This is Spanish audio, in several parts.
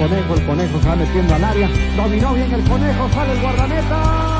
conejo, el conejo se va metiendo al área, dominó bien el conejo, sale el guardameta.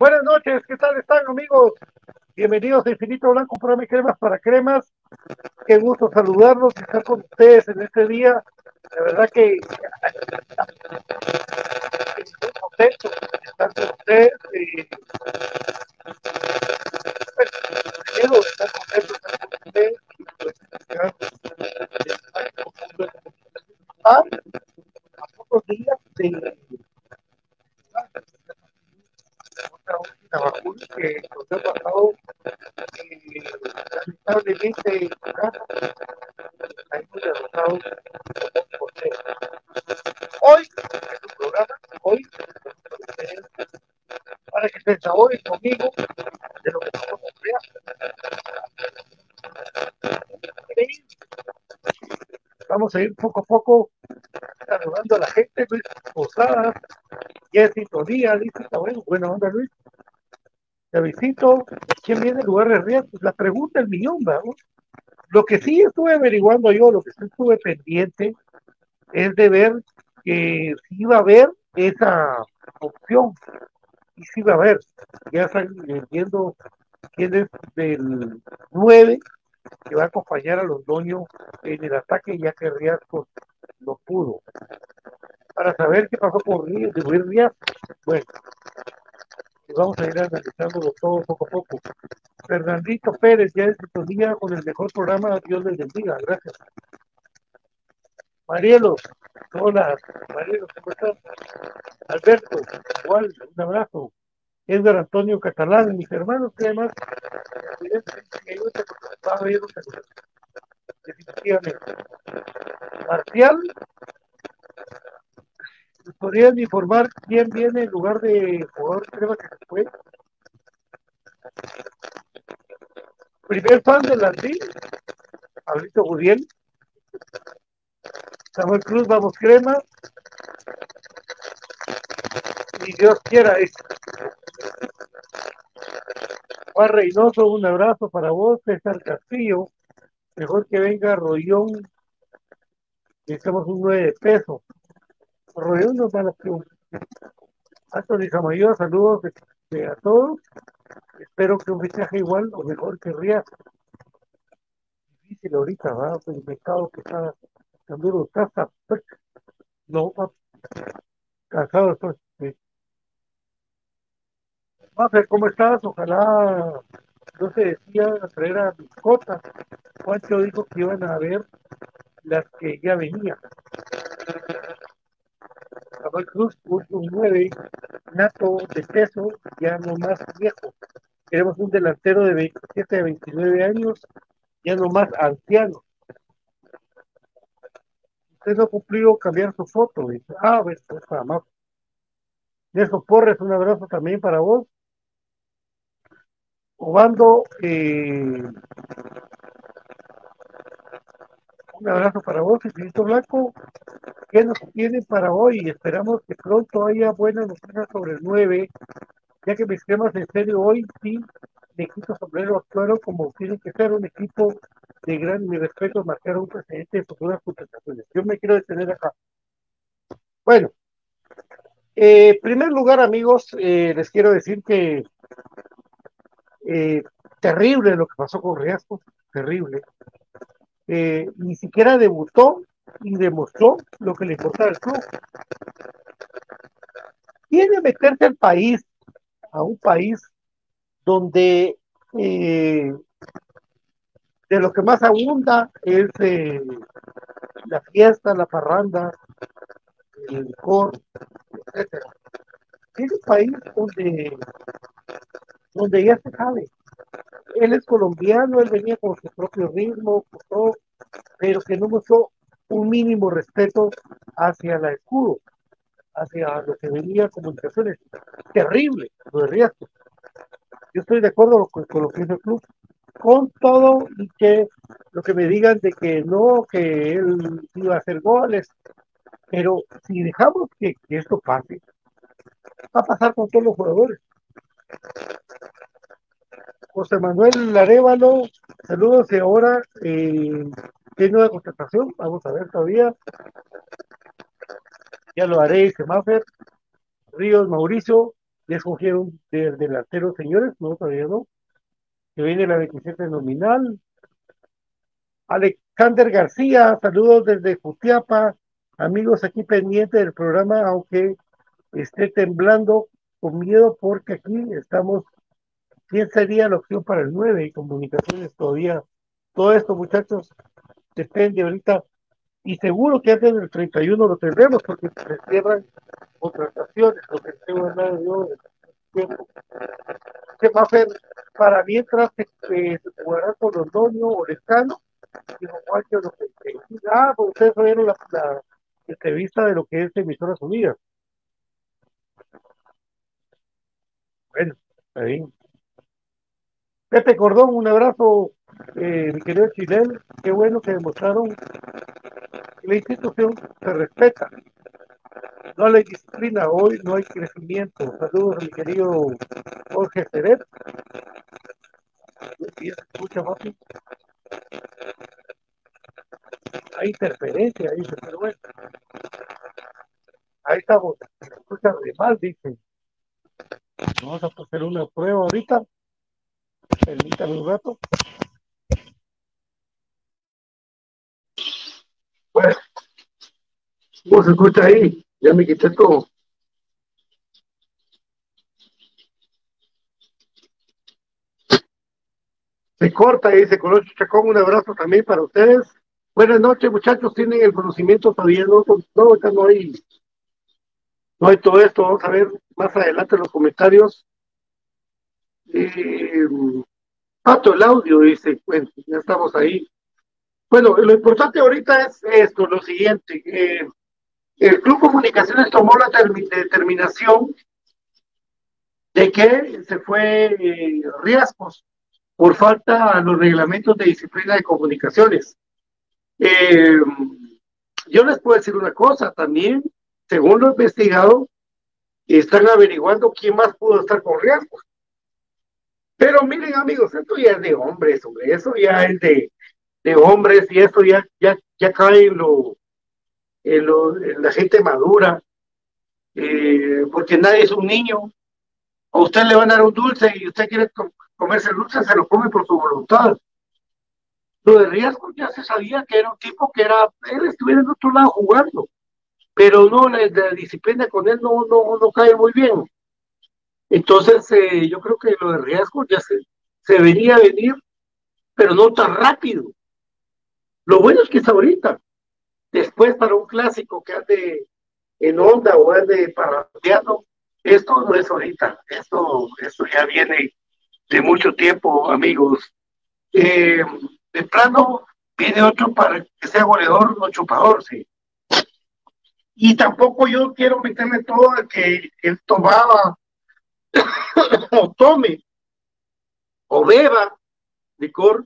Buenas noches, ¿qué tal están amigos? Bienvenidos a Infinito Blanco, programa de cremas para cremas. Qué gusto saludarlos y estar con ustedes en este día. La verdad que estoy contento de estar con ustedes. Eh, pues, primero de estar contento de estar con ustedes y pues ya, a, a pocos días de otra última vacuna que nos ha pasado eh, lamentablemente en su casa caímos derrotados por cero. Hoy, en su programa, hoy, para que se desahogue conmigo de lo que estamos creando. Vamos a ir poco a poco saludando a la gente, Luis Posadas, sintonía, dice, bueno, buena onda Luis. Davidito, ¿quién viene en lugar de Rías? Pues la pregunta el millón, vamos. Lo que sí estuve averiguando yo, lo que sí estuve pendiente, es de ver que si iba a haber esa opción. Y si iba a haber. Ya están viendo quién es del 9 que va a acompañar a los dueños en el ataque, ya que Riascos no pudo. Para saber qué pasó con Ríos, de Rías, bueno, y vamos a ir analizándolo todo poco a poco. Fernandito Pérez, ya es tu día con el mejor programa, Dios les bendiga, gracias. Marielos, hola, Marielos, ¿cómo estás? Alberto, igual, un abrazo. Edgar Antonio Catalán, mis hermanos, que además, definitivamente. Marcial, ¿podrían informar quién viene en lugar de jugador crema que se fue? primer fan de Landín, Pablito Guriel, Samuel Cruz, vamos crema, y Dios quiera eso. Juan Reynoso, un abrazo para vos, César Castillo, mejor que venga Rollón, necesitamos un 9 de peso. Rollón nos da la opción. Anthony Samayoa, saludos de, a todos. Espero que un fichaje igual o mejor que Rías. Difícil ahorita, ¿va? Pues el mercado que está tan duro. Está, no, cansado estoy. Sí. ver ¿cómo estás? Ojalá no se decía traer a biscotas. Juancho dijo que iban a ver las que ya venían. Cabal Cruz, un 9, nato de peso, ya no más viejo. Queremos un delantero de 27 a 29 años, ya no más anciano. Usted no cumplió cambiar su foto, dice. Ah, pues, pues para más. Nelson Porres, un abrazo también para vos. Obando, eh, un abrazo para vos, Infinito Blanco. ¿Qué nos tiene para hoy? Esperamos que pronto haya buenas noticias sobre el 9, ya que mis temas en serio hoy sí me quito sombrero actuaron como tiene que ser un equipo de gran respeto, marcar un precedente de futuras contrataciones. Yo me quiero detener acá. Bueno, en eh, primer lugar, amigos, eh, les quiero decir que eh, terrible lo que pasó con Riasco, terrible. Eh, ni siquiera debutó y demostró lo que le importa al club. Tiene meterse al país, a un país donde eh, de lo que más abunda es eh, la fiesta, la parranda, el licor, etc. Es un país donde, donde ya se sabe, él es colombiano, él venía con su propio ritmo, pero que no mostró un mínimo respeto hacia la escudo, hacia lo que venía comunicaciones. Terrible, lo de Riasco. Yo estoy de acuerdo con, lo que dice el club, con todo y que lo que me digan de que no, que él iba a hacer goles, pero si dejamos que esto pase, va a pasar con todos los jugadores. José Manuel Arevalo, saludos y ahora eh, ¿qué nueva contratación? Vamos a ver todavía. Ya lo haré, Semafer. Ríos Mauricio, ya escogieron del delantero, señores, no, todavía no. Que viene la 27 nominal. Alexander García, saludos desde Jutiapa. Amigos aquí pendientes del programa, aunque esté temblando con miedo porque aquí estamos ¿Quién sería la opción para el 9 y comunicaciones todavía? Todo esto, muchachos, depende ahorita. Y seguro que antes del 31 lo tendremos porque se cierran contrataciones, lo que tengo en yo tiempo. ¿Qué va a hacer para mientras que se jugará con Londoño o Lescano? Dijo Juancho, lo que, ah, pues ustedes vieron la, entrevista de lo que es Emisoras Unidas. Bueno, bien. Pepe Cordón, un abrazo, eh, mi querido Chilel. Qué bueno que demostraron que la institución se respeta. No hay disciplina, hoy no hay crecimiento. Saludos a mi querido Jorge Ceret. escucha, papi. Hay interferencia, dice, pero bueno. Ahí estamos. Escucha de mal, dice. Vamos a hacer una prueba ahorita. Permítame un rato. Bueno, ¿cómo se escucha ahí? Ya me quité todo. Se corta y dice Colocho Chacón, un abrazo también para ustedes. Buenas noches, muchachos. Tienen el conocimiento todavía, no, no, no hay, no hay todo esto. Vamos a ver más adelante los comentarios. Eh, Pato, el audio dice, bueno, ya estamos ahí. Bueno, lo importante ahorita es esto, lo siguiente. Eh, el Club Comunicaciones tomó la determinación de que se fue eh, Riascos por falta a los reglamentos de disciplina de comunicaciones. Eh, yo les puedo decir una cosa también, según lo investigado, están averiguando quién más pudo estar con riesgo. Pero miren amigos, esto ya es de hombres, hombre, eso ya es de, de hombres y esto ya, ya, ya cae en, lo, lo, la gente madura, eh, porque nadie es un niño. A usted le van a dar un dulce y usted quiere comerse el dulce, se lo come por su voluntad. Lo de riesgo ya se sabía que era un tipo que era, él estuviera en otro lado jugando, pero no, la, la disciplina con él no, no, no cae muy bien. Entonces, eh, yo creo que lo de riesgo ya se, se venía a venir, pero no tan rápido. Lo bueno es que es ahorita. Después, para un clásico que ande en onda o ande parrandeando, esto no es ahorita. Esto, esto ya viene de mucho tiempo, amigos. Eh, de plano, viene otro para que sea goleador, no chupador, sí. Y tampoco yo quiero meterme todo a que él tomaba o tome o beba licor,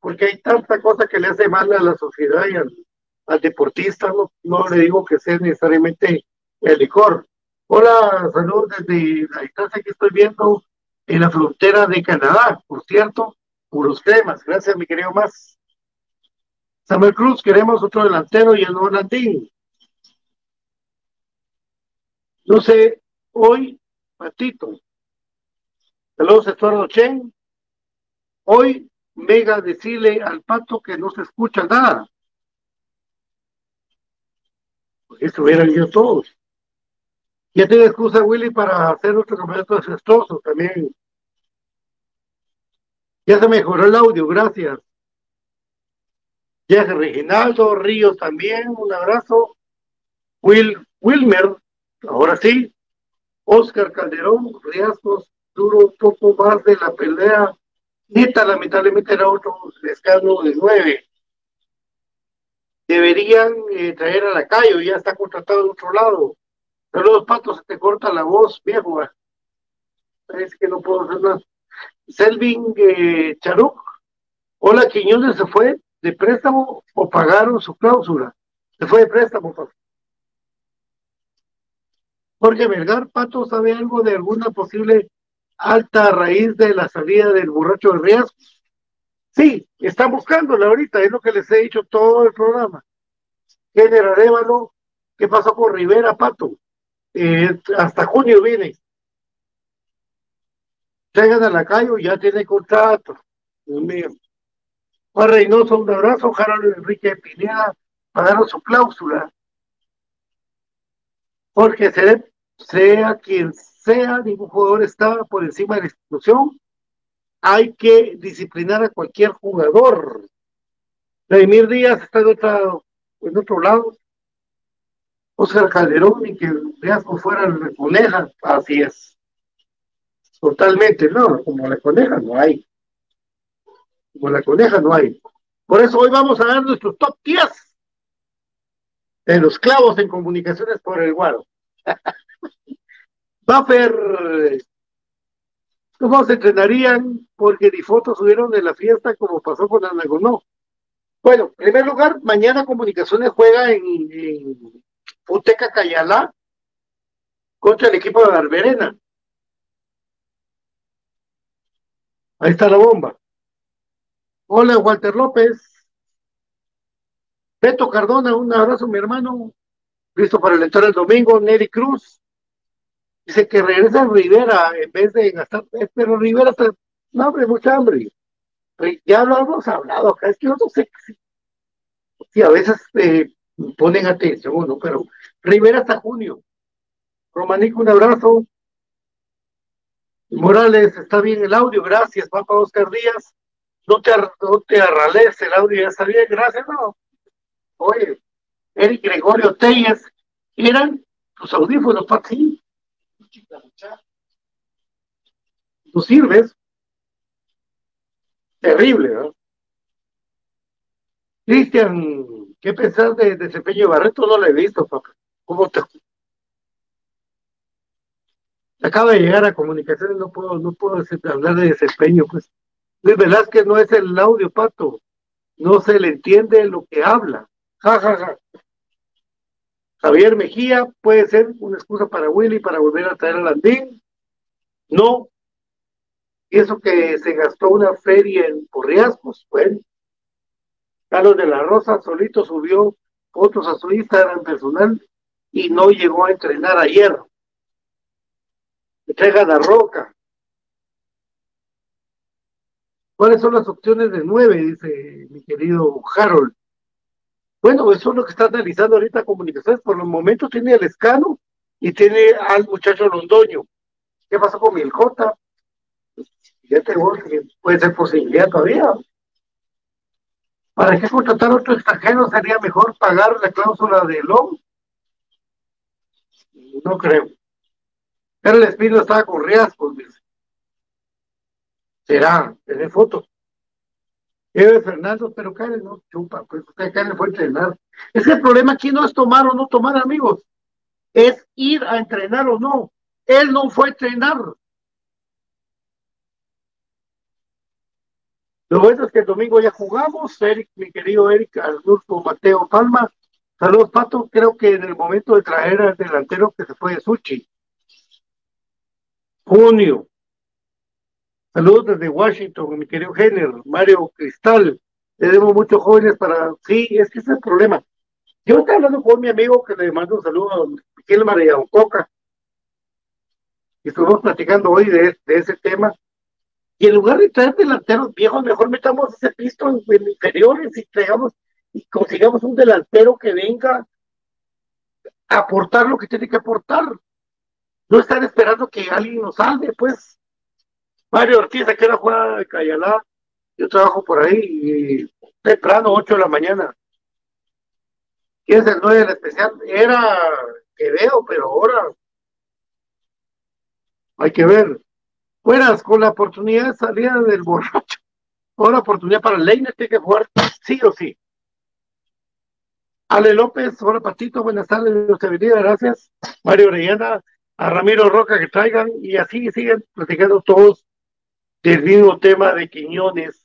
porque hay tanta cosa que le hace mal a la sociedad y al, deportista, no, no, le digo que sea necesariamente el licor. Hola, saludos desde la distancia que estoy viendo en la frontera de Canadá, por cierto, puros temas. Gracias, mi querido más. Samuel Cruz, queremos otro delantero y el Landín. No sé, hoy, Patito. Saludos, Eduardo Chen. Hoy, Mega, decirle al pato que no se escucha nada. Estuvieran yo todos. Ya tiene excusa Willy para hacer otro campeonato desastroso también. Ya se mejoró el audio, gracias. Ya Reginaldo, Ríos también, un abrazo. Will, Wilmer, ahora sí. Oscar Calderón, Riascos, duro poco más de la pelea. Neta, lamentablemente era otro escándalo de nueve. Deberían eh, traer a la calle, ya está contratado en otro lado. Saludos, Pato, se te corta la voz, viejo. Es que no puedo hacer nada. Selvin eh. Hola, Quiñones se fue de préstamo o pagaron su cláusula. Se fue de préstamo, Pato. Jorge Vergar, Pato, ¿sabe algo de alguna posible alta raíz de la salida del borracho de riesgo? Sí, están buscándola ahorita, es lo que les he dicho todo el programa. General ¿qué pasó con Rivera, Pato? Eh, hasta junio viene. Traigan a la calle, ya tiene contrato. Dios mío. Juan Reynoso, un abrazo. Harold Enrique Pineda pagaron su cláusula. Porque sea, quien sea, ningún jugador está por encima de la institución. Hay que disciplinar a cualquier jugador. Vladimir Díaz está en, en otro lado. Oscar Calderón y que Riasco fuera la coneja, así es. Totalmente, no, como la coneja no hay. Como la coneja no hay. Por eso hoy vamos a dar nuestros top 10 de los clavos en comunicaciones por el guaro. Buffer, ¿cómo se entrenarían? Porque ni fotos subieron de la fiesta como pasó con Anagonó. Bueno, en primer lugar, mañana Comunicaciones juega en Uteca Cayalá contra el equipo de Barberena. Ahí está la bomba. Hola, Walter López. Beto Cardona, un abrazo, mi hermano. Listo para el entrar el domingo. Neri Cruz. Dice que regresa Rivera en vez de gastar. Pero Rivera está. No, hombre, mucha hambre. Ya lo hemos hablado acá. Es que yo no sé si a veces eh, ponen atención no, pero Rivera hasta junio. Romanico, un abrazo. Morales, está bien el audio, gracias, papá Oscar Díaz. No te, no te arrales, el audio ya está bien, gracias, no. Oye, Eric Gregorio Telles, eran tus audífonos, para ti. Tú sirves. Terrible, ¿no? Cristian ¿Qué pensás de desempeño de Barreto? No lo he visto, papá. ¿Cómo te... Acaba de llegar a comunicaciones, no puedo, no puedo hablar de desempeño, pues. Luis Velázquez no es el audio, pato. No se le entiende lo que habla. Ja, ja, ja. Javier Mejía puede ser una excusa para Willy para volver a traer a Landín. No. Y eso que se gastó una feria en Porriascos, bueno. Carlos de la Rosa solito subió fotos a su Instagram personal y no llegó a entrenar ayer. Entrega la roca. ¿Cuáles son las opciones de nueve? Dice mi querido Harold. Bueno, eso es lo que está analizando ahorita comunicaciones. Por los momentos tiene el escano y tiene al muchacho Londoño. ¿Qué pasó con Milcota? Ya te que puede ser posibilidad todavía. ¿Para qué contratar a otro extranjero? ¿Sería mejor pagar la cláusula de LOM? No creo. el Espino estaba con riesgos, dice. Será, tiene fotos. Eve Fernando, pero Karen no chupa, pues usted Karen fue a entrenar. Es que el problema aquí no es tomar o no tomar amigos, es ir a entrenar o no. Él no fue a entrenar. Lo bueno es que el domingo ya jugamos, Eric, mi querido Eric, Arnulfo Mateo Palma. Saludos, Pato. Creo que en el momento de traer al delantero que se fue de Suchi. Junio. Saludos desde Washington, mi querido Jenner, Mario Cristal. Tenemos muchos jóvenes para. Sí, es que ese es el problema. Yo estaba hablando con mi amigo que le mando un saludo a Miguel María Coca. Y estuvimos platicando hoy de, ese tema y en lugar de traer delanteros viejos, mejor metamos ese pisto en, inferiores y traigamos y consigamos un delantero que venga a aportar lo que tiene que aportar. No estar esperando que alguien nos salve, pues. Mario Ortiz, aquí era jugada de Cayalá. Yo trabajo por ahí temprano, 8 de la mañana. ¿Quién es el 9 del especial? Era que veo, pero ahora hay que ver fueras con la oportunidad de salir del borracho. Ahora oportunidad para Leiner, tiene que jugar sí o sí. Ale López, hola Patito, buenas tardes, Dios te bendiga, gracias. Mario Orellana, a Ramiro Roca que traigan y así siguen platicando todos del mismo tema de Quiñones,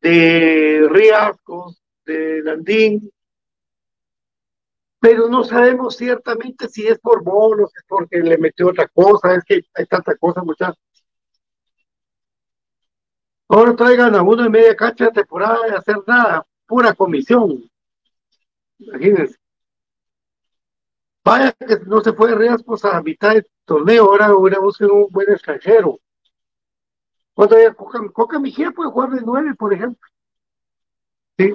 de Riascos, de Landín, pero no sabemos ciertamente si es por bolos, es porque le metió otra cosa, es que hay tanta cosa, muchachos. Ahora traigan a uno en media cancha de temporada de hacer nada, pura comisión. Imagínense. Vaya que no se fue riesgos a mitad del torneo, ahora hubiera buscar un buen extranjero. Cuando Coca, Coca Mejía puede jugar de nueve, por ejemplo. Sí.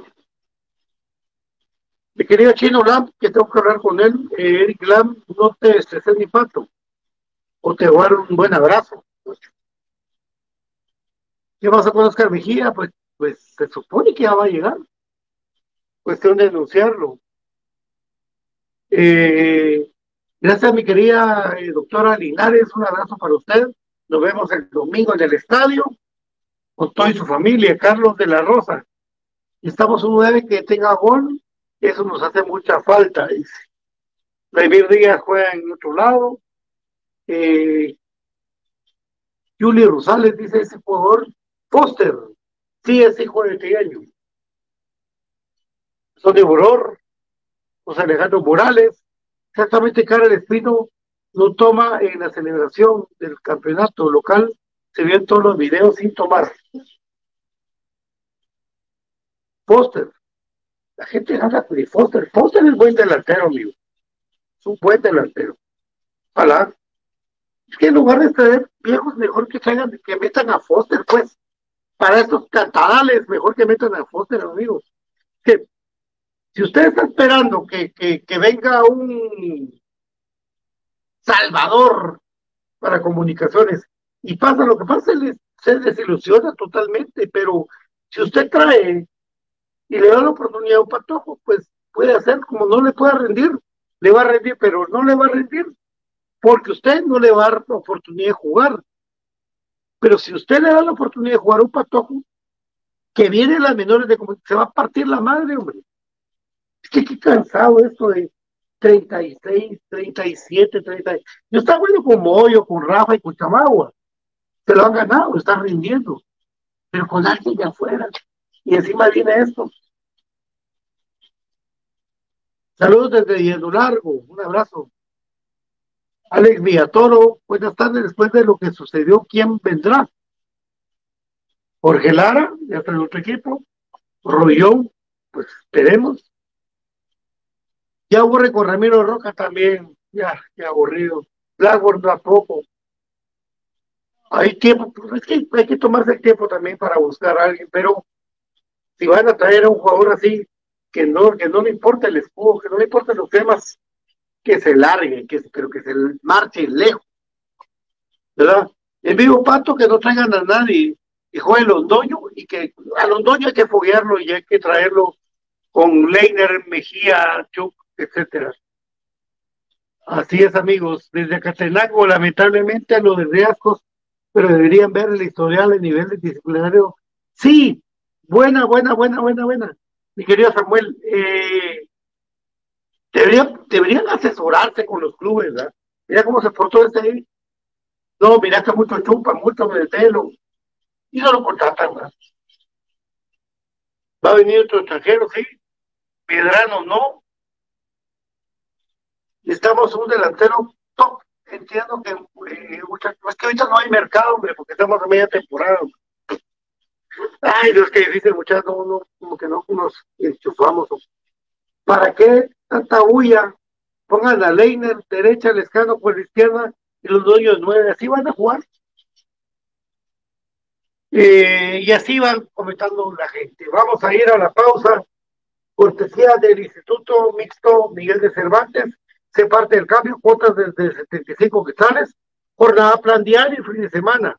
Mi querido Chino Lam, que tengo que hablar con él, eh, Eric Lam, no te estreses ni pato. O te voy un buen abrazo. ¿Qué pasa con Oscar Mejía? Pues, pues se supone que ya va a llegar. Cuestión de denunciarlo. Eh, gracias, mi querida eh, doctora Linares. Un abrazo para usted. Nos vemos el domingo en el estadio con toda su familia. Carlos de la Rosa. Estamos un nueve que tenga gol. Eso nos hace mucha falta, dice. David Díaz juega en otro lado. Eh, Julio Rosales dice ese jugador Foster, sí es hijo de Trigueño. Son de Boror, José Alejandro Morales, exactamente Cara Espino no toma en la celebración del campeonato local, se vio en todos los videos sin tomar. Foster, la gente habla de Foster, Foster es buen delantero, amigo, es un buen delantero. Ojalá. Es que en lugar de traer viejos, mejor que traigan, que metan a Foster, pues para estos catadales, mejor que metan a Foster, amigos. Que si usted está esperando que, que, venga un salvador para comunicaciones y pasa lo que pasa, se desilusiona totalmente, pero si usted trae y le da la oportunidad a un patojo, pues puede hacer como no le pueda rendir, le va a rendir, pero no le va a rendir, porque usted no le va a dar la oportunidad de jugar. Pero si usted le da la oportunidad de jugar un patojo, que viene las menores de como se va a partir la madre, hombre. Es que qué cansado esto de 36, 37, 30. Yo estaba bueno con Moyo, con Rafa y con Chamagua. Se lo han ganado, están rindiendo. pero con alguien de afuera. Y encima viene esto. Saludos desde Hielo Largo, un abrazo. Alex Villatoro, buenas tardes. Después de lo que sucedió, ¿quién vendrá? Jorge Lara, ya está en otro equipo. Rollón, pues esperemos. Ya aburre con Ramiro Roca también, ya, qué aburrido. Blackboard tampoco. Hay tiempo, pues, es que hay que tomarse el tiempo también para buscar a alguien, pero si van a traer a un jugador así, que no, que no le importa el escudo, que no le importan los temas, que se largue, que, pero que se marche lejos. ¿Verdad? En vivo pato que no traigan a nadie y juegue Londoño y que a Londoño hay que foguearlo y hay que traerlo con Leiner, Mejía, Chuck, etcétera. Así es, amigos. Desde Catenango, lamentablemente, a lo de Riascos, pero deberían ver el historial, el nivel disciplinario. Sí, buena, buena, buena, buena, buena. Mi querido Samuel, eh, deberían, deberían asesorarse con los clubes, ¿verdad? Mira cómo se portó este. No, mira que mucho chupa, mucho de pelo. Y no lo contratan. Va a venir otro extranjero, sí. Piedrano, no. Necesitamos un delantero top. Entiendo que eh, es que ahorita no hay mercado, hombre, porque estamos a media temporada. Ay, Dios, que difícil, muchachos, no, no, como que no nos enchufamos. ¿Para qué tanta bulla? Pongan a Leiner derecha, Lescano por la izquierda y los dueños nueve, así van a jugar. Eh, y así van comentando la gente. Vamos a ir a la pausa. Cortesía del Instituto Mixto Miguel de Cervantes, se parte del cambio, cuotas desde 75 quetzales, jornada plan diario y fin de semana,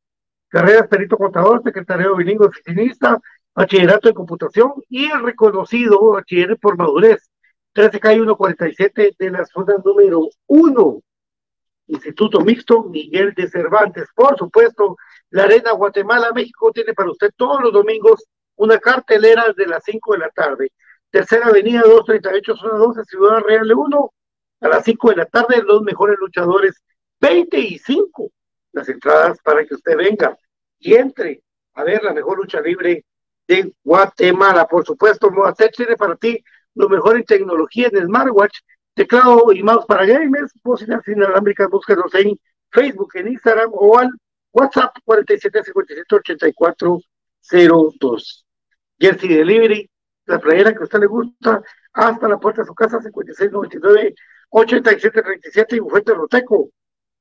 carreras perito contador, secretario bilingüe oficinista, bachillerato de computación y el reconocido bachiller por madurez, 13K 147 de la zona número 1, Instituto Mixto Miguel de Cervantes. Por supuesto, la Arena Guatemala, México tiene para usted todos los domingos una cartelera de las 5 de la tarde. Tercera Avenida 238, zona 12, Ciudad Real de 1, a las 5 de la tarde, los mejores luchadores, 25 las entradas para que usted venga y entre a ver la mejor lucha libre de Guatemala. Por supuesto, Moacet tiene para ti lo mejor en tecnología smartwatch, teclado y mouse para gamers, bocinas inalámbricas, búsquenos en Facebook, en Instagram o al WhatsApp 4757-8402. Jersey Delivery, la playera que a usted le gusta, hasta la puerta de su casa, 5699 8737 y bufete Roteco.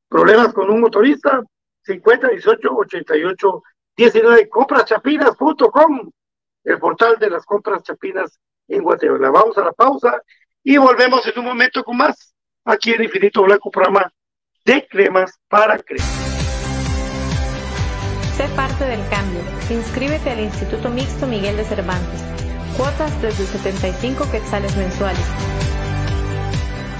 Problemas con un motorista, 50 18 88 19. Compraschapinas.com, el portal de las compras chapinas en Guatemala. Vamos a la pausa y volvemos en un momento con más aquí en Infinito Blanco, programa de cremas para cremas. Sé parte del cambio. Inscríbete al Instituto Mixto Miguel de Cervantes. Cuotas desde 75 quetzales mensuales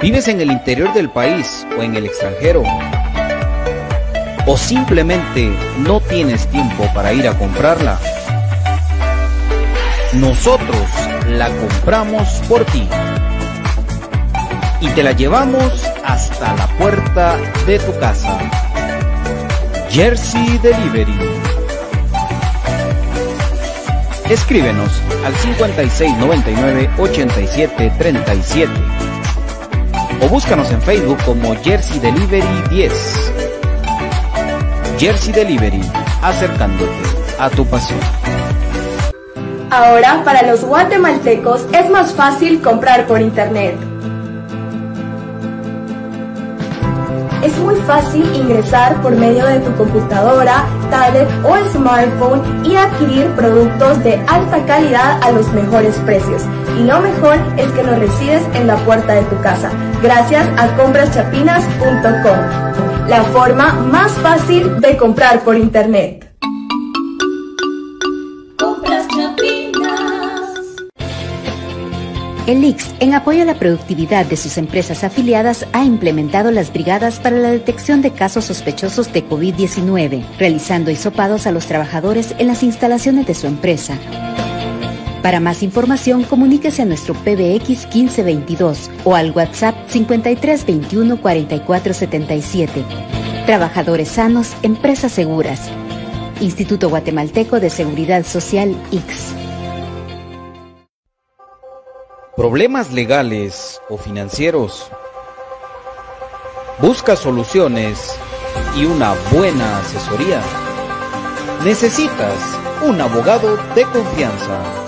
¿Vives en el interior del país o en el extranjero? ¿O simplemente no tienes tiempo para ir a comprarla? Nosotros la compramos por ti y te la llevamos hasta la puerta de tu casa. Jersey Delivery Escríbenos al 5699 8737. O búscanos en Facebook como Jersey Delivery 10. Jersey Delivery, acercándote a tu pasión. Ahora, para los guatemaltecos es más fácil comprar por internet. Es muy fácil ingresar por medio de tu computadora, tablet o smartphone y adquirir productos de alta calidad a los mejores precios. Y lo mejor es que los recibes en la puerta de tu casa, gracias a compraschapinas.com, la forma más fácil de comprar por internet. El IX, en apoyo a la productividad de sus empresas afiliadas, ha implementado las brigadas para la detección de casos sospechosos de COVID-19, realizando hisopados a los trabajadores en las instalaciones de su empresa. Para más información, comuníquese a nuestro PBX 1522 o al WhatsApp 5321 4477. Trabajadores sanos, empresas seguras. Instituto Guatemalteco de Seguridad Social IX. problemas legales o financieros. Busca soluciones y una buena asesoría. Necesitas un abogado de confianza.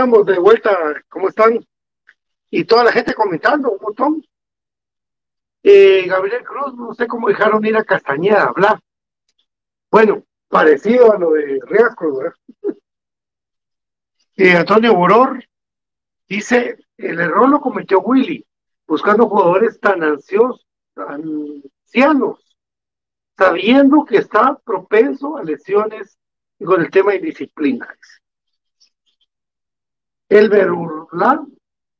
De vuelta, ¿cómo están? Y toda la gente comentando un montón. Eh, Gabriel Cruz, no sé cómo dejaron ir a Castañeda a hablar. Bueno, parecido a lo de Riasco, ¿verdad? Eh, Antonio Boror dice, el error lo cometió Willy, buscando jugadores tan ansiosos, tan ancianos, sabiendo que está propenso a lesiones y con el tema de disciplina. Elber Urlán,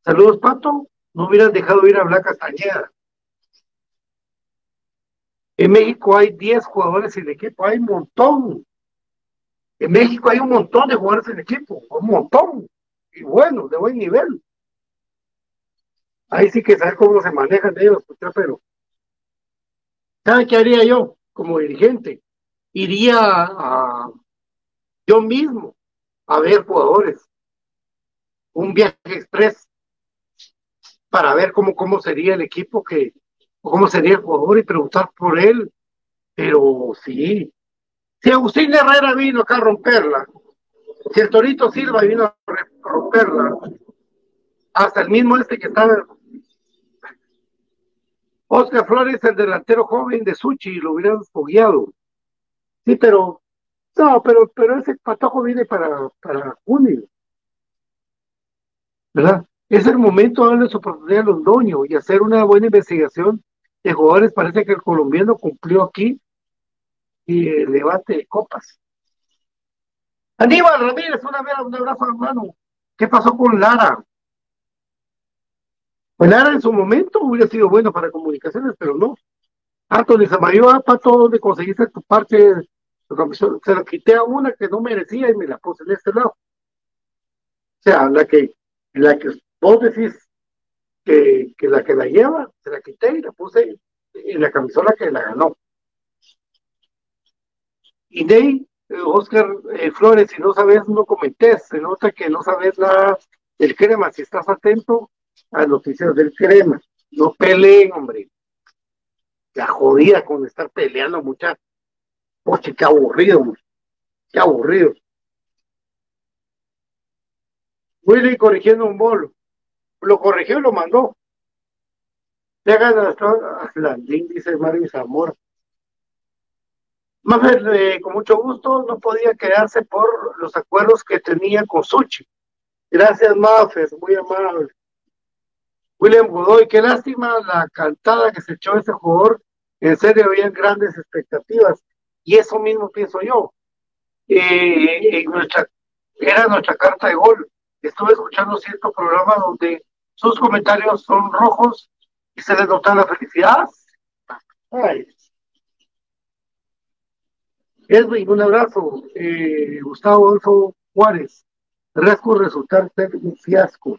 saludos Pato, no hubieras dejado ir a hablar Castañeda. En México hay 10 jugadores en equipo, hay un montón. En México hay un montón de jugadores en equipo, un montón. Y bueno, de buen nivel. Ahí sí que saber cómo se manejan ellos, pero ¿saben qué haría yo como dirigente? Iría a yo mismo a ver jugadores un viaje express para ver cómo, cómo sería el equipo que, o cómo sería el jugador y preguntar por él. Pero sí, si Agustín Herrera vino acá a romperla, si el Torito Silva vino a romperla, hasta el mismo este que estaba. Oscar Flores, el delantero joven de Suchi, lo hubieran fogueado. Sí, pero, no, pero, pero ese patojo viene para, para junio. ¿Verdad? Es el momento de darle su oportunidad a Londoño y hacer una buena investigación de jugadores. Parece que el colombiano cumplió aquí y el debate de copas. Aníbal Ramírez, una vez, un abrazo hermano. ¿Qué pasó con Lara? Pues Lara en su momento hubiera sido bueno para comunicaciones, pero no. Anthony Samayoa, Pato, ¿dónde conseguiste tu parte? Se la quité a una que no merecía y me la puse en este lado. O sea, la que la que vos decís que, que la que la lleva, se la quité y la puse en la camisola que la ganó. Y de Oscar eh, Flores, si no sabes, no comentes, se nota que no sabes nada del crema, si estás atento a noticias del crema, no peleen, hombre. Ya jodida con estar peleando, mucha. Oye, qué aburrido, qué aburrido. Willy corrigiendo un bolo. Lo corrigió y lo mandó. Llegan hasta Landín, dice Mario Zamora. Más eh, con mucho gusto, no podía quedarse por los acuerdos que tenía con Suchi. Gracias, Mafes, muy amable. William Godoy, qué lástima la cantada que se echó ese jugador. En serio, había grandes expectativas. Y eso mismo pienso yo. Eh, era nuestra carta de gol. Estuve escuchando cierto programa donde sus comentarios son rojos y se les nota la felicidad. Ay. Edwin, un abrazo. Eh, Gustavo Adolfo Juárez. Rasco resultar ser un fiasco.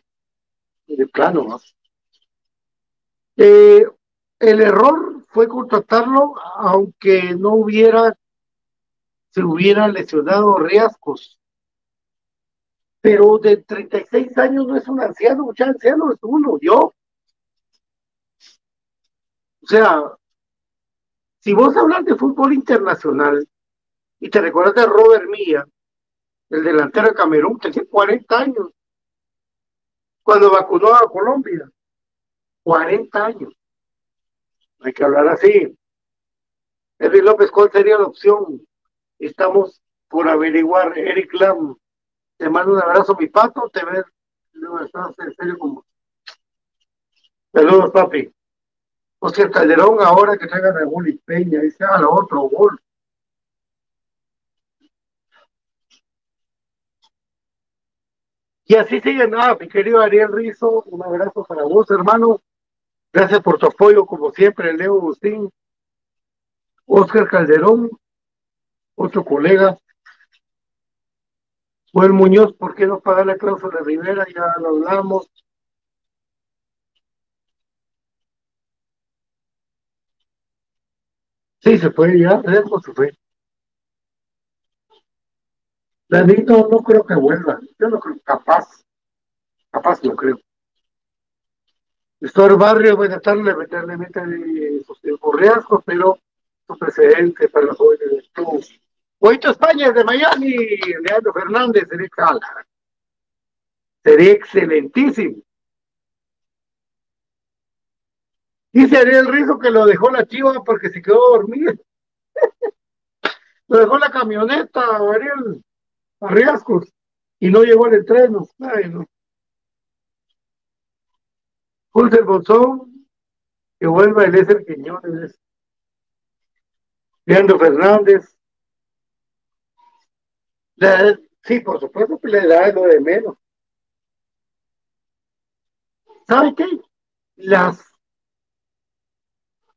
De plano, ¿no? Eh, el error fue contratarlo aunque no hubiera, se hubiera lesionado riesgos. Pero de 36 años no es un anciano, mucha anciano es uno, yo. O sea, si vos hablas de fútbol internacional y te recuerdas de Robert Mía, el delantero de Camerún, tenía 40 años cuando vacunó a Colombia. 40 años. Hay que hablar así. Eric López, ¿cuál sería la opción? Estamos por averiguar. Eric Lam, te mando un abrazo, mi pato. Te ves, no estás en serio como. Saludos, papi. Oscar Calderón, ahora que traigan a Gol Peña, dice, haga otro gol. Y así sigue nada, mi querido Ariel Rizo, un abrazo para vos, hermano. Gracias por tu apoyo, como siempre, Leo Agustín, Oscar Calderón, otro colega. Juan Muñoz, ¿por qué no pagar la cláusula de Rivera? Ya lo hablamos. Sí, se puede ya, por su fe. Danito no creo que vuelva. Yo no creo, capaz. Capaz no creo. Estor Barrio, buenas tardes, lamentablemente sus tiempos riesgos, pero su precedente para los jóvenes de todos. Oito España de Miami, Leandro Fernández, sería cala. Sería excelentísimo. Dice Ariel Rizo que lo dejó la chiva porque se quedó dormido. lo dejó la camioneta, Ariel, a riesgos, y no llegó al entreno. Ay, no. Que vuelva el Ezer Quiñones, Leandro Fernández. sí, por supuesto que le da lo de menos. ¿Sabe qué? Las,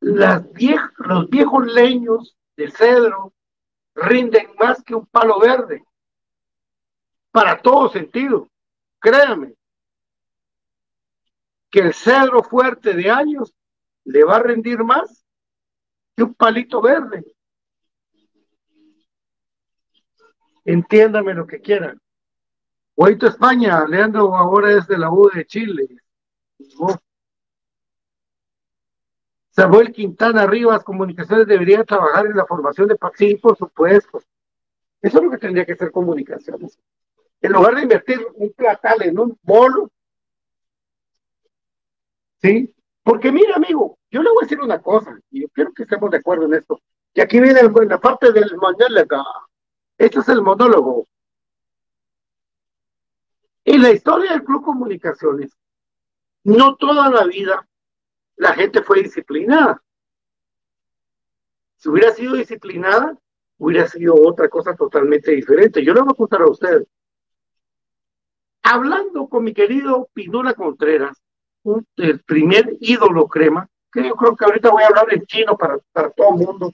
las los viejos leños de cedro rinden más que un palo verde. Para todo sentido. Créame que el cedro fuerte de años le va a rendir más que un palito verde. Entiéndame lo que quieran. Guaito España, Leandro ahora es de la U de Chile. Samuel Quintana Rivas, Comunicaciones debería trabajar en la formación de sí, por supuesto. Eso es lo que tendría que ser comunicaciones. En lugar de invertir un platal en un bolo, ¿Sí? Porque mira, amigo, yo le voy a decir una cosa, y yo quiero que estemos de acuerdo en esto. Y aquí viene la parte del monólogo. Este es el monólogo. En la historia del Club Comunicaciones, no toda la vida la gente fue disciplinada. Si hubiera sido disciplinada, hubiera sido otra cosa totalmente diferente. Yo le voy a contar a usted. Hablando con mi querido Pinula Contreras, el primer ídolo crema, que yo creo que ahorita voy a hablar en chino para, para todo el mundo.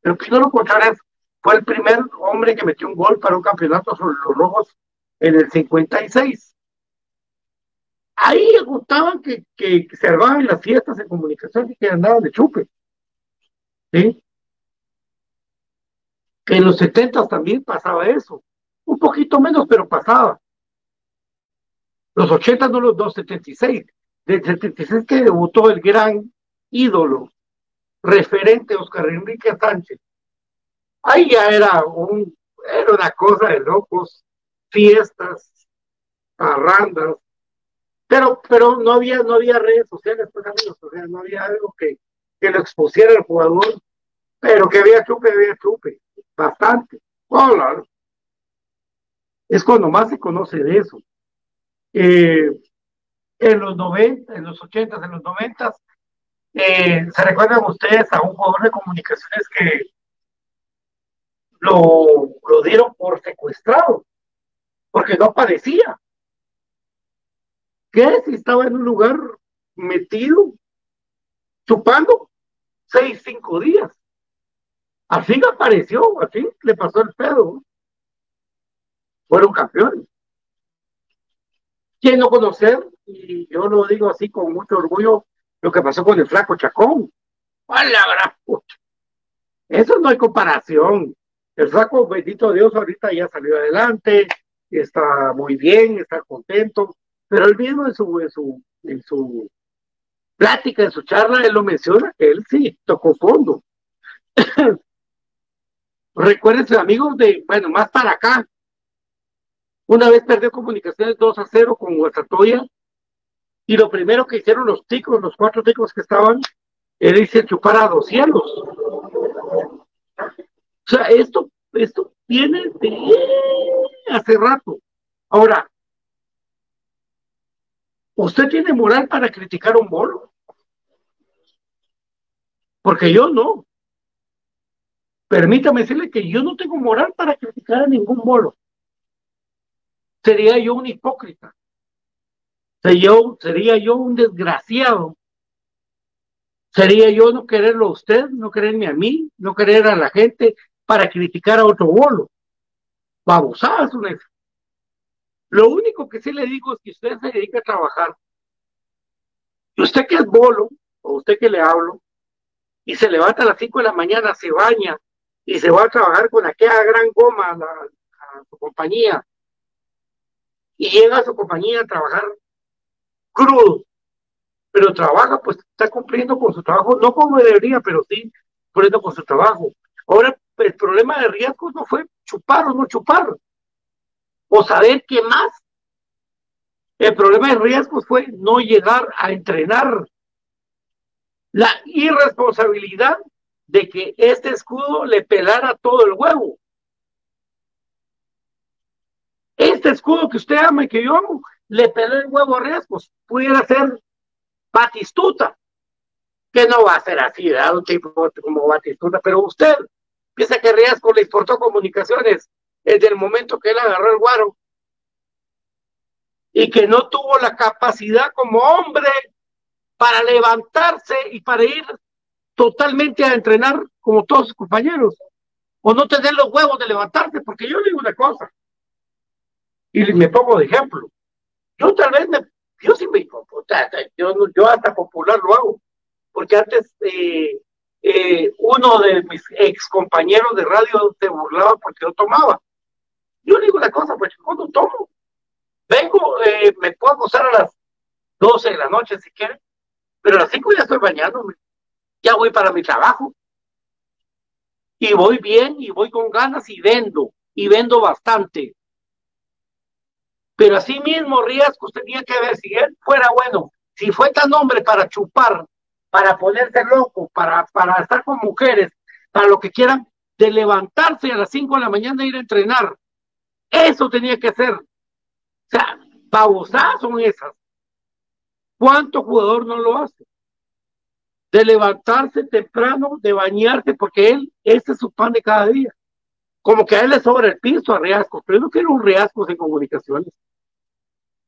Pero Pinolo Contreras fue el primer hombre que metió un gol para un campeonato sobre los rojos en el 56. Ahí gustaban que, que, se las fiestas de comunicación y que andaban de chupe. ¿Sí? Que en los 70 también pasaba eso. Un poquito menos, pero pasaba. Los 80 no los 276 del 76 que debutó el gran ídolo, referente Oscar Enrique Sánchez. Ahí ya era, un, era una cosa de locos, fiestas, parrandas, pero, pero no había, no había redes sociales, pues amigos, o sea, no había algo que, que lo expusiera al jugador, pero que había chupe, había chupe, bastante. Oh, es cuando más se conoce de eso. Eh, en los 90, en los 80, en los 90, eh, ¿se recuerdan ustedes a un jugador de comunicaciones que lo, lo dieron por secuestrado? Porque no aparecía. ¿Qué si estaba en un lugar metido, chupando, seis, cinco días? Al fin apareció, al fin le pasó el pedo. Fueron campeones. ¿Quién no conocer? Y yo lo digo así con mucho orgullo, lo que pasó con el flaco Chacón. ¡Palabra! Eso no hay comparación. El flaco, bendito Dios, ahorita ya salió adelante, está muy bien, está contento, pero él mismo en su, en su, en su plática, en su charla, él lo menciona, que él sí tocó fondo. Recuérdense, amigos, de, bueno, más para acá. Una vez perdió comunicaciones 2 a 0 con Guatatoya y lo primero que hicieron los ticos, los cuatro ticos que estaban, era irse a chupar a dos cielos. O sea, esto, esto viene de hace rato. Ahora, ¿usted tiene moral para criticar un bolo? Porque yo no. Permítame decirle que yo no tengo moral para criticar a ningún bolo. Sería yo un hipócrita. Sería yo, sería yo un desgraciado. Sería yo no quererlo a usted, no quererme a mí, no querer a la gente para criticar a otro bolo. Babosadas esas. Lo único que sí le digo es que usted se dedica a trabajar. Y usted que es bolo, o usted que le hablo, y se levanta a las 5 de la mañana, se baña y se va a trabajar con aquella gran goma a, su compañía, y llega a su compañía a trabajar crudo, pero trabaja, pues está cumpliendo con su trabajo, no como debería, pero sí cumpliendo con su trabajo. Ahora, el problema de riesgo no fue chupar o no chupar, o saber qué más. El problema de riesgos fue no llegar a entrenar. La irresponsabilidad de que este escudo le pelara todo el huevo. Este escudo que usted ama y que yo amo, le peló el huevo a riesgos. Pudiera ser Batistuta, que no va a ser así, ¿verdad? Un tipo como Batistuta, pero usted piensa que Riasco le exportó comunicaciones desde el momento que él agarró el guaro. Y que no tuvo la capacidad como hombre para levantarse y para ir totalmente a entrenar como todos sus compañeros, o no tener los huevos de levantarse, porque yo digo una cosa, y me pongo de ejemplo, yo tal vez me, yo sí me, yo, yo hasta popular lo hago, porque antes eh, eh, uno de mis ex compañeros de radio se burlaba porque yo tomaba. Yo digo una cosa, pues cuando tomo, vengo, eh, me puedo acostar a las 12 de la noche si quieren, pero a las 5 ya estoy bañándome, ya voy para mi trabajo. Y voy bien y voy con ganas y vendo, y vendo bastante. Pero así mismo Riascos tenía que ver si él fuera bueno, si fue tan hombre para chupar, para ponerse loco, para, para estar con mujeres, para lo que quieran, de levantarse a las 5 de la mañana e ir a entrenar. Eso tenía que ser. O sea, babosadas son esas. ¿Cuánto jugador no lo hace? De levantarse temprano, de bañarse, porque él, ese es su pan de cada día. Como que a él le sobra el piso a Riascos, pero yo no quiero un Riascos en comunicaciones.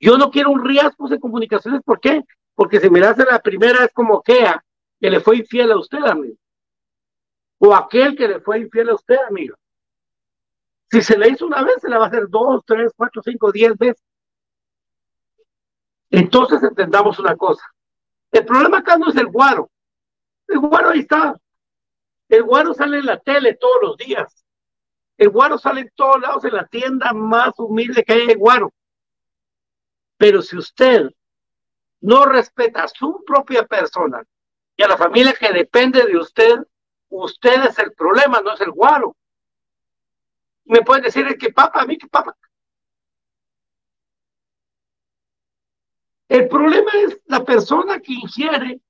Yo no quiero un Riascos en comunicaciones, ¿por qué? Porque si me hace la primera es como Kea, que le fue infiel a usted, amigo. O aquel que le fue infiel a usted, amigo. Si se le hizo una vez, se le va a hacer dos, tres, cuatro, cinco, diez veces. Entonces entendamos una cosa. El problema acá no es el guaro. El guaro ahí está. El guaro sale en la tele todos los días. El guaro sale en todos lados en la tienda más humilde que hay el guaro. Pero si usted no respeta a su propia persona y a la familia que depende de usted, usted es el problema, no es el guaro. Me pueden decir que papá, a mí que papá. El problema es la persona que ingiere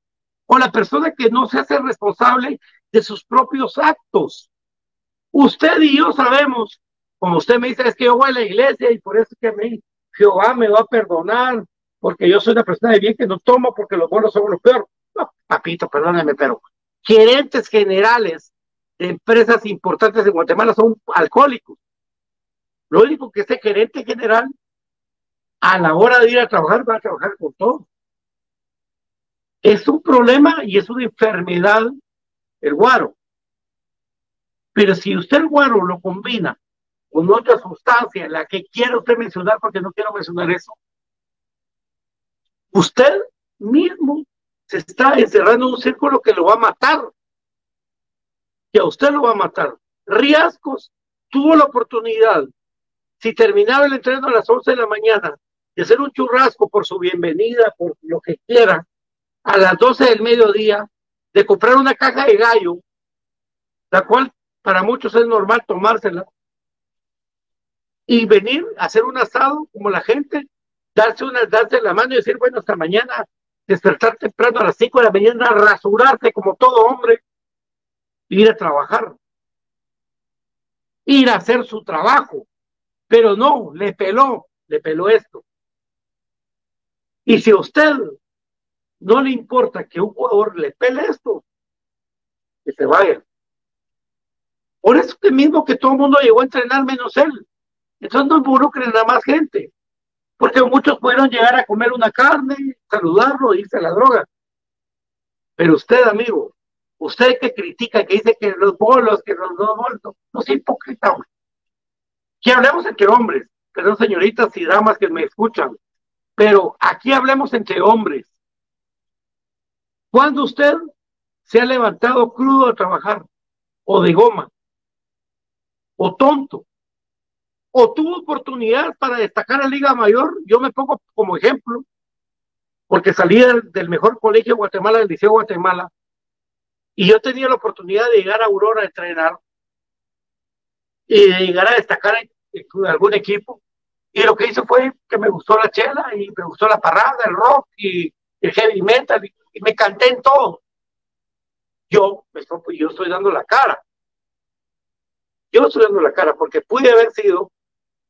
o la persona que no se hace responsable de sus propios actos. Usted y yo sabemos, como usted me dice, es que yo voy a la iglesia y por eso es que me, Jehová me va a perdonar, porque yo soy una persona de bien que no tomo porque los buenos son los peores. No, papito, perdóneme, pero gerentes generales de empresas importantes en Guatemala son alcohólicos. Lo único que este gerente general, a la hora de ir a trabajar, va a trabajar con todo. Es un problema y es una enfermedad el guaro. Pero si usted el guaro lo combina con otra sustancia, la que quiere usted mencionar, porque no quiero mencionar eso, usted mismo se está encerrando en un círculo que lo va a matar, que a usted lo va a matar. Riascos tuvo la oportunidad, si terminaba el entreno a las 11 de la mañana, de hacer un churrasco por su bienvenida, por lo que quiera, a las 12 del mediodía, de comprar una caja de gallo, la cual para muchos es normal tomársela, y venir a hacer un asado como la gente, darse una, darse la mano y decir, bueno, hasta mañana, despertar temprano a las 5 de la mañana, rasurarse como todo hombre, ir a trabajar, ir a hacer su trabajo, pero no, le peló, le peló esto. Y si a usted no le importa que un jugador le pele esto, que se vaya. Por eso que mismo que todo el mundo llegó a entrenar menos él. Entonces no involucren a más gente. Porque muchos pudieron llegar a comer una carne, saludarlo, irse a la droga. Pero usted, amigo, usted que critica, que dice que los bolos, que los dos bolos, no hipócrita. Que hablemos entre hombres, perdón, señoritas y damas que me escuchan. Pero aquí hablemos entre hombres. ¿Cuándo usted se ha levantado crudo a trabajar? ¿O de goma? ¿O tonto? ¿O tuvo oportunidad para destacar a Liga Mayor? Yo me pongo como ejemplo, porque salí del, mejor colegio de Guatemala, del Liceo de Guatemala, y yo tenía la oportunidad de llegar a Aurora a entrenar y de llegar a destacar en algún equipo. Y lo que hice fue que me gustó la chela y me gustó la parrada, el rock y el heavy metal y me canté en todo. Yo, yo estoy dando la cara. Yo estoy dando la cara porque pude haber sido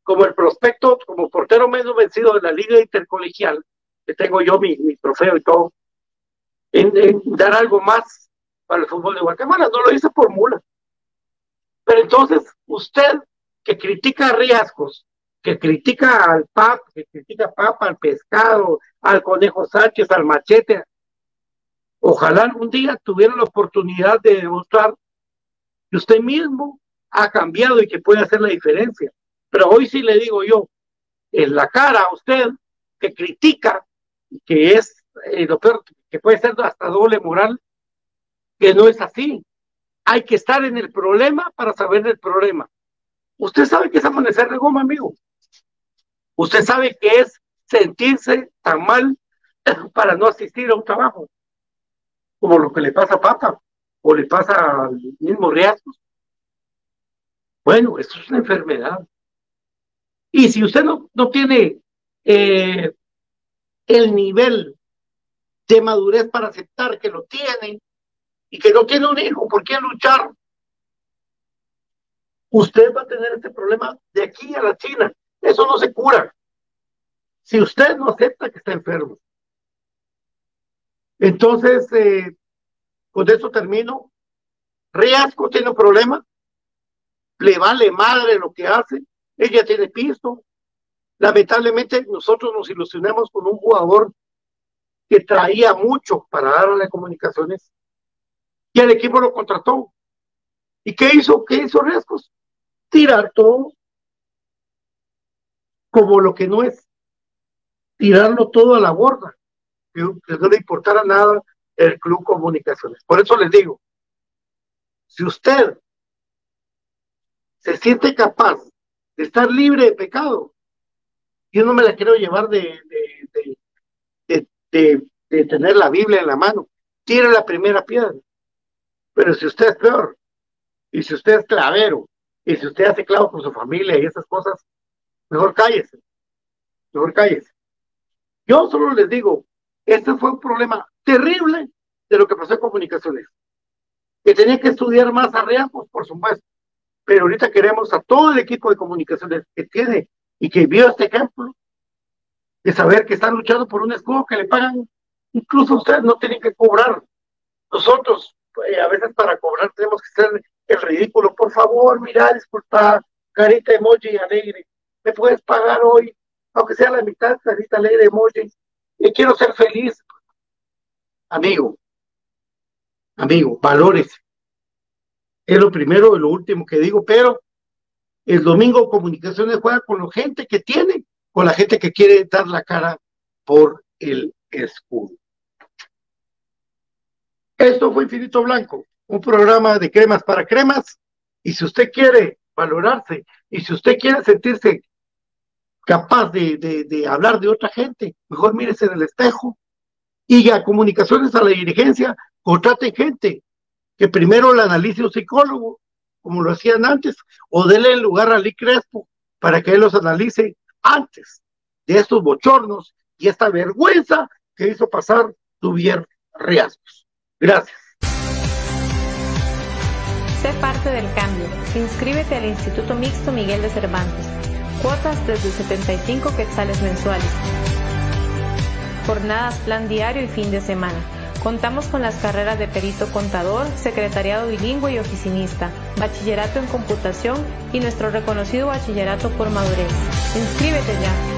como el prospecto, como portero menos vencido de la Liga Intercolegial, que tengo yo mi, mi trofeo y todo, en, dar algo más para el fútbol de Guatemala. No lo hice por mula. Pero entonces, usted que critica riesgos, que critica al PAP, que critica Papa, al pescado, al conejo Sánchez, al machete, Ojalá algún día tuviera la oportunidad de demostrar que usted mismo ha cambiado y que puede hacer la diferencia. Pero hoy sí le digo yo, en la cara a usted que critica, que es eh, que puede ser hasta doble moral, que no es así. Hay que estar en el problema para saber del problema. Usted sabe que es amanecer de goma, amigo. Usted sabe que es sentirse tan mal para no asistir a un trabajo como lo que le pasa a Papa o le pasa al mismo riesgo. Bueno, esto es una enfermedad. Y si usted no, no tiene eh, el nivel de madurez para aceptar que lo tiene y que no tiene un hijo, ¿por qué luchar? Usted va a tener este problema de aquí a la China. Eso no se cura. Si usted no acepta que está enfermo. Entonces, eh, con eso termino. Riasco tiene un problema. Le vale madre lo que hace. Ella tiene piso. Lamentablemente, nosotros nos ilusionamos con un jugador que traía mucho para darle comunicaciones y el equipo lo contrató. ¿Y qué hizo? ¿Qué hizo Riascos? Tirar todo como lo que no es. Tirarlo todo a la borda no le importara nada el Club Comunicaciones. Por eso les digo, si usted se siente capaz de estar libre de pecado, yo no me la quiero llevar de, de, de, tener la Biblia en la mano. Tire la primera piedra. Pero si usted es peor, y si usted es clavero, y si usted hace clavo con su familia y esas cosas, mejor cállese. Mejor cállese. Yo solo les digo, este fue un problema terrible de lo que pasó en comunicaciones. Que tenía que estudiar más a pues por supuesto. Pero ahorita queremos a todo el equipo de comunicaciones que tiene y que vio este ejemplo, de saber que están luchando por un escudo que le pagan, incluso ustedes no tienen que cobrar. Nosotros, pues, a veces para cobrar tenemos que ser el ridículo. Por favor, mira, disculpa, carita emoji alegre, ¿me puedes pagar hoy? Aunque sea la mitad, carita alegre emoji. Y quiero ser feliz. Amigo, amigo, valores. Es lo primero y lo último que digo, pero el domingo Comunicaciones juega con la gente que tiene, con la gente que quiere dar la cara por el escudo. Esto fue Infinito Blanco, un programa de cremas para cremas. Y si usted quiere valorarse y si usted quiere sentirse capaz de, hablar de otra gente, mejor mírese en el espejo y a comunicaciones a la dirigencia, contrate gente que primero la analice un psicólogo, como lo hacían antes, o déle el lugar a Lee Crespo para que él los analice antes de estos bochornos y esta vergüenza que hizo pasar Duvier Riascos. Gracias. Sé parte del cambio. Inscríbete al Instituto Mixto Miguel de Cervantes. Cuotas desde 75 quetzales mensuales. Jornadas, plan diario y fin de semana. Contamos con las carreras de perito contador, secretariado bilingüe y oficinista, bachillerato en computación y nuestro reconocido bachillerato por madurez. Inscríbete ya.